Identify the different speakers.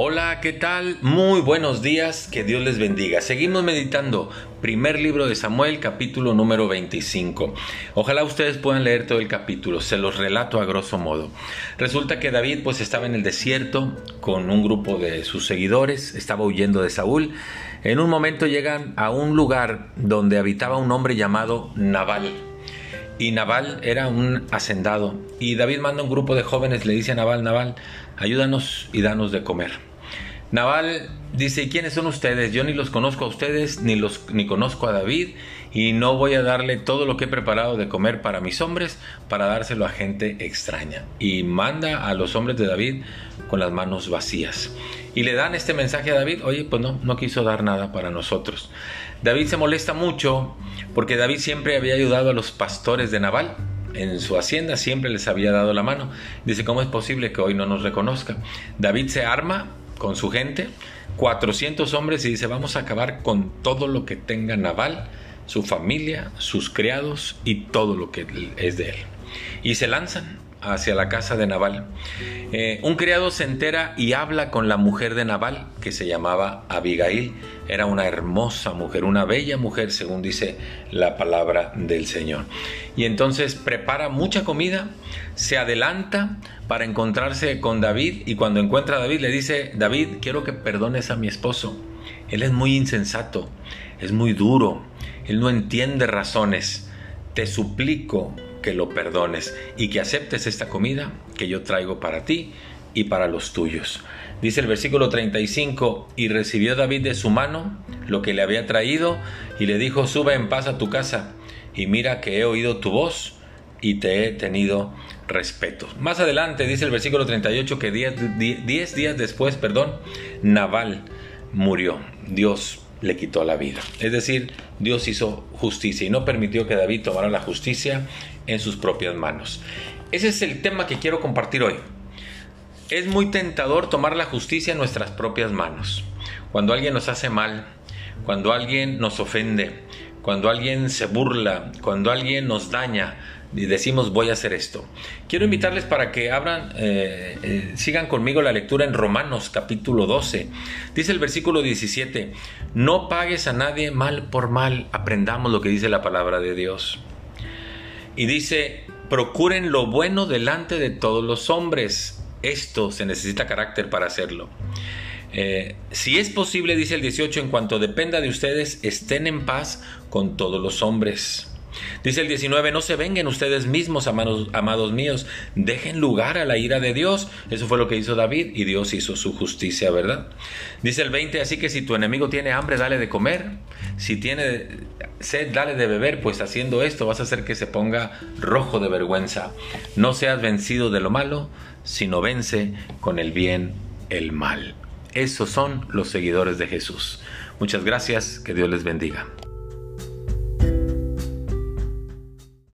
Speaker 1: Hola, ¿qué tal? Muy buenos días, que Dios les bendiga. Seguimos meditando, primer libro de Samuel, capítulo número 25. Ojalá ustedes puedan leer todo el capítulo, se los relato a grosso modo. Resulta que David pues estaba en el desierto con un grupo de sus seguidores, estaba huyendo de Saúl. En un momento llegan a un lugar donde habitaba un hombre llamado Nabal. Y Nabal era un hacendado. Y David manda un grupo de jóvenes, le dice a Nabal, Nabal, ayúdanos y danos de comer. Naval dice, ¿y quiénes son ustedes? Yo ni los conozco a ustedes, ni, los, ni conozco a David, y no voy a darle todo lo que he preparado de comer para mis hombres para dárselo a gente extraña. Y manda a los hombres de David con las manos vacías. Y le dan este mensaje a David, oye, pues no, no quiso dar nada para nosotros. David se molesta mucho porque David siempre había ayudado a los pastores de Naval en su hacienda siempre les había dado la mano. Dice, ¿cómo es posible que hoy no nos reconozca? David se arma con su gente, 400 hombres y dice, vamos a acabar con todo lo que tenga Naval, su familia, sus criados y todo lo que es de él. Y se lanzan hacia la casa de Naval. Eh, un criado se entera y habla con la mujer de Naval, que se llamaba Abigail. Era una hermosa mujer, una bella mujer, según dice la palabra del Señor. Y entonces prepara mucha comida, se adelanta para encontrarse con David y cuando encuentra a David le dice, David, quiero que perdones a mi esposo. Él es muy insensato, es muy duro, él no entiende razones. Te suplico que lo perdones y que aceptes esta comida que yo traigo para ti y para los tuyos. Dice el versículo 35, y recibió David de su mano lo que le había traído y le dijo, sube en paz a tu casa y mira que he oído tu voz y te he tenido respeto. Más adelante dice el versículo 38 que 10 días después, perdón, Naval murió. Dios le quitó la vida. Es decir, Dios hizo justicia y no permitió que David tomara la justicia en sus propias manos. Ese es el tema que quiero compartir hoy. Es muy tentador tomar la justicia en nuestras propias manos. Cuando alguien nos hace mal, cuando alguien nos ofende, cuando alguien se burla, cuando alguien nos daña, y decimos voy a hacer esto. Quiero invitarles para que abran, eh, eh, sigan conmigo la lectura en Romanos capítulo 12. Dice el versículo 17, no pagues a nadie mal por mal, aprendamos lo que dice la palabra de Dios. Y dice, procuren lo bueno delante de todos los hombres. Esto se necesita carácter para hacerlo. Eh, si es posible, dice el 18, en cuanto dependa de ustedes, estén en paz con todos los hombres. Dice el 19, no se vengan ustedes mismos, amados, amados, míos, dejen lugar a la ira de Dios. Eso fue lo que hizo David y Dios hizo su justicia, ¿verdad? Dice el 20, así que si tu enemigo tiene hambre, dale de comer. Si tiene sed, dale de beber, pues haciendo esto vas a hacer que se ponga rojo de vergüenza. No seas vencido de lo malo, sino vence con el bien el mal. Esos son los seguidores de Jesús. Muchas gracias, que Dios les bendiga.